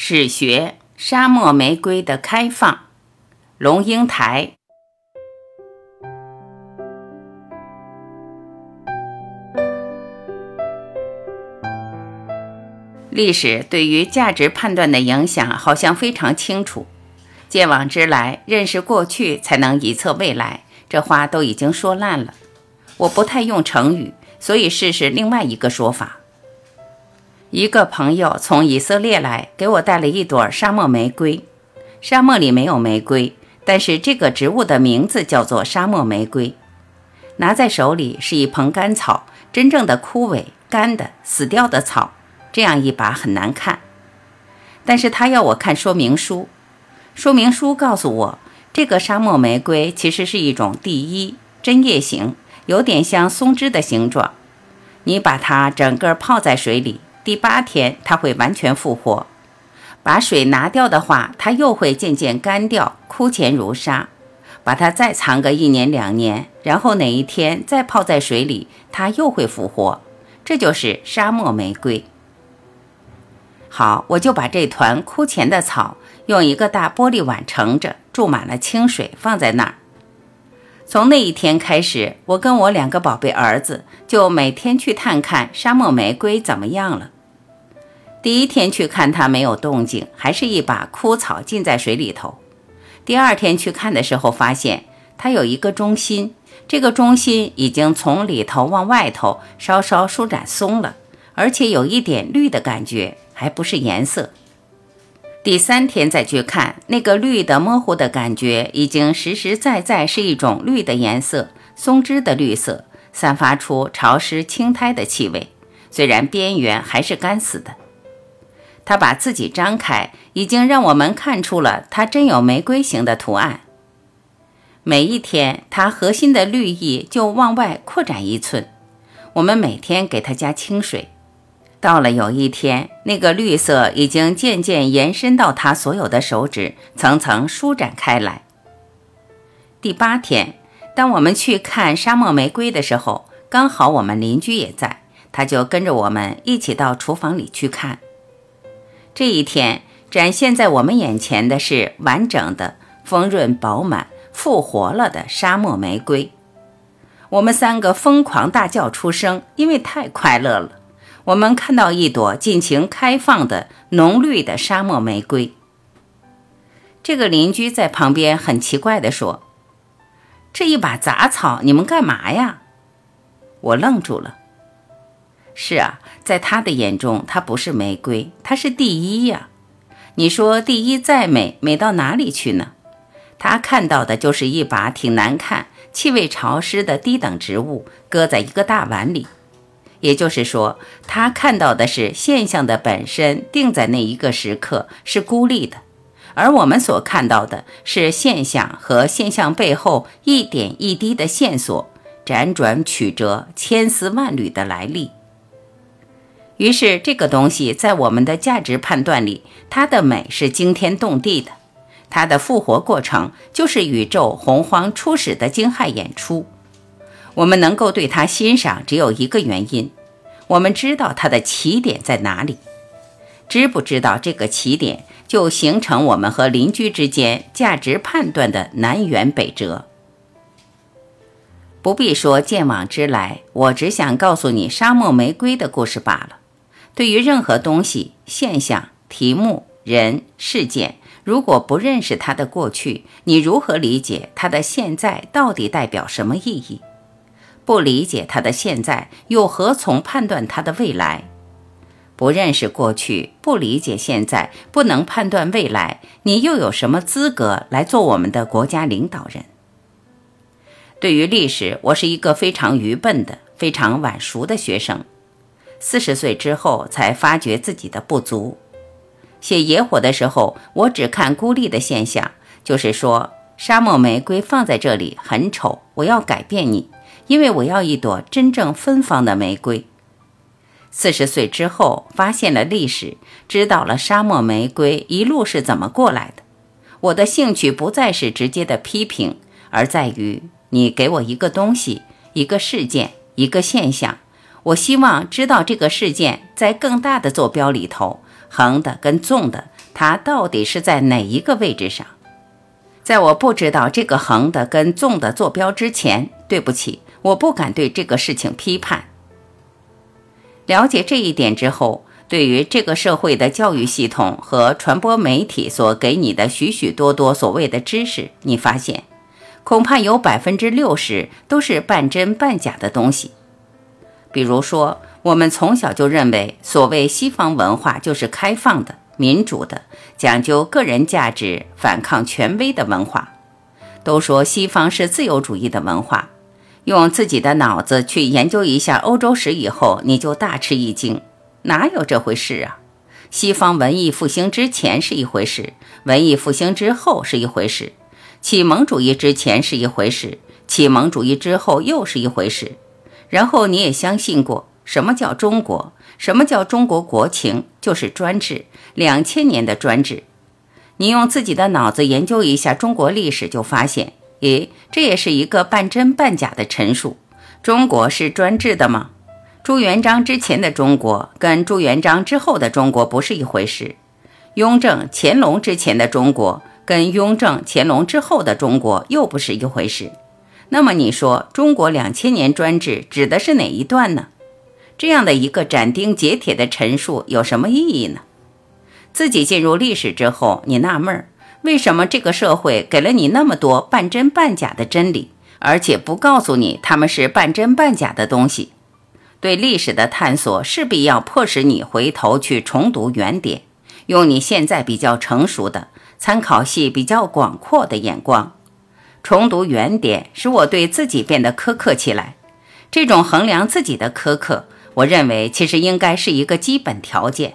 史学沙漠玫瑰的开放，龙应台。历史对于价值判断的影响好像非常清楚。见往知来，认识过去，才能一测未来。这话都已经说烂了。我不太用成语，所以试试另外一个说法。一个朋友从以色列来，给我带了一朵沙漠玫瑰。沙漠里没有玫瑰，但是这个植物的名字叫做沙漠玫瑰。拿在手里是一盆干草，真正的枯萎、干的、死掉的草，这样一把很难看。但是他要我看说明书，说明书告诉我，这个沙漠玫瑰其实是一种第一针叶型，有点像松枝的形状。你把它整个泡在水里。第八天，它会完全复活。把水拿掉的话，它又会渐渐干掉，枯乾如沙。把它再藏个一年两年，然后哪一天再泡在水里，它又会复活。这就是沙漠玫瑰。好，我就把这团枯乾的草用一个大玻璃碗盛着，注满了清水，放在那儿。从那一天开始，我跟我两个宝贝儿子就每天去探看沙漠玫瑰怎么样了。第一天去看它没有动静，还是一把枯草浸在水里头。第二天去看的时候，发现它有一个中心，这个中心已经从里头往外头稍稍舒展松了，而且有一点绿的感觉，还不是颜色。第三天再去看，那个绿的模糊的感觉已经实实在在是一种绿的颜色，松枝的绿色，散发出潮湿青苔的气味，虽然边缘还是干死的。它把自己张开，已经让我们看出了它真有玫瑰形的图案。每一天，它核心的绿意就往外扩展一寸。我们每天给它加清水。到了有一天，那个绿色已经渐渐延伸到它所有的手指，层层舒展开来。第八天，当我们去看沙漠玫瑰的时候，刚好我们邻居也在，他就跟着我们一起到厨房里去看。这一天展现在我们眼前的是完整的、丰润饱满、复活了的沙漠玫瑰。我们三个疯狂大叫出声，因为太快乐了。我们看到一朵尽情开放的浓绿的沙漠玫瑰。这个邻居在旁边很奇怪地说：“这一把杂草，你们干嘛呀？”我愣住了。是啊，在他的眼中，它不是玫瑰，它是第一呀。你说第一再美，美到哪里去呢？他看到的就是一把挺难看、气味潮湿的低等植物，搁在一个大碗里。也就是说，他看到的是现象的本身，定在那一个时刻是孤立的；而我们所看到的是现象和现象背后一点一滴的线索，辗转曲折、千丝万缕的来历。于是，这个东西在我们的价值判断里，它的美是惊天动地的，它的复活过程就是宇宙洪荒初始的惊骇演出。我们能够对它欣赏，只有一个原因：我们知道它的起点在哪里。知不知道这个起点，就形成我们和邻居之间价值判断的南辕北辙。不必说见往知来，我只想告诉你沙漠玫瑰的故事罢了。对于任何东西、现象、题目、人、事件，如果不认识它的过去，你如何理解它的现在到底代表什么意义？不理解它的现在，又何从判断它的未来？不认识过去，不理解现在，不能判断未来，你又有什么资格来做我们的国家领导人？对于历史，我是一个非常愚笨的、非常晚熟的学生。四十岁之后才发觉自己的不足。写野火的时候，我只看孤立的现象，就是说沙漠玫瑰放在这里很丑，我要改变你，因为我要一朵真正芬芳的玫瑰。四十岁之后发现了历史，知道了沙漠玫瑰一路是怎么过来的。我的兴趣不再是直接的批评，而在于你给我一个东西、一个事件、一个现象。我希望知道这个事件在更大的坐标里头，横的跟纵的，它到底是在哪一个位置上？在我不知道这个横的跟纵的坐标之前，对不起，我不敢对这个事情批判。了解这一点之后，对于这个社会的教育系统和传播媒体所给你的许许多多所谓的知识，你发现，恐怕有百分之六十都是半真半假的东西。比如说，我们从小就认为，所谓西方文化就是开放的。民主的、讲究个人价值、反抗权威的文化，都说西方是自由主义的文化。用自己的脑子去研究一下欧洲史以后，你就大吃一惊，哪有这回事啊？西方文艺复兴之前是一回事，文艺复兴之后是一回事，启蒙主义之前是一回事，启蒙主义之后又是一回事。然后你也相信过。什么叫中国？什么叫中国国情？就是专制，两千年的专制。你用自己的脑子研究一下中国历史，就发现，诶，这也是一个半真半假的陈述。中国是专制的吗？朱元璋之前的中国跟朱元璋之后的中国不是一回事。雍正、乾隆之前的中国跟雍正、乾隆之后的中国又不是一回事。那么你说，中国两千年专制指的是哪一段呢？这样的一个斩钉截铁的陈述有什么意义呢？自己进入历史之后，你纳闷儿，为什么这个社会给了你那么多半真半假的真理，而且不告诉你他们是半真半假的东西？对历史的探索势必要迫使你回头去重读原点，用你现在比较成熟的、参考系比较广阔的眼光，重读原点，使我对自己变得苛刻起来。这种衡量自己的苛刻。我认为，其实应该是一个基本条件。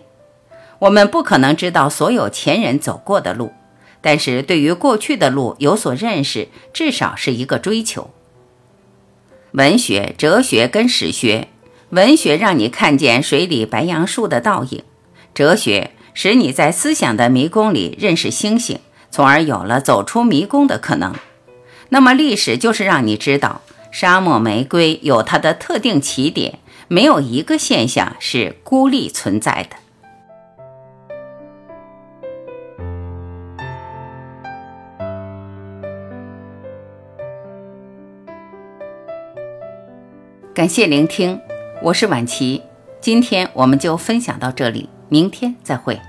我们不可能知道所有前人走过的路，但是对于过去的路有所认识，至少是一个追求。文学、哲学跟史学，文学让你看见水里白杨树的倒影，哲学使你在思想的迷宫里认识星星，从而有了走出迷宫的可能。那么历史就是让你知道，沙漠玫瑰有它的特定起点。没有一个现象是孤立存在的。感谢聆听，我是婉琪，今天我们就分享到这里，明天再会。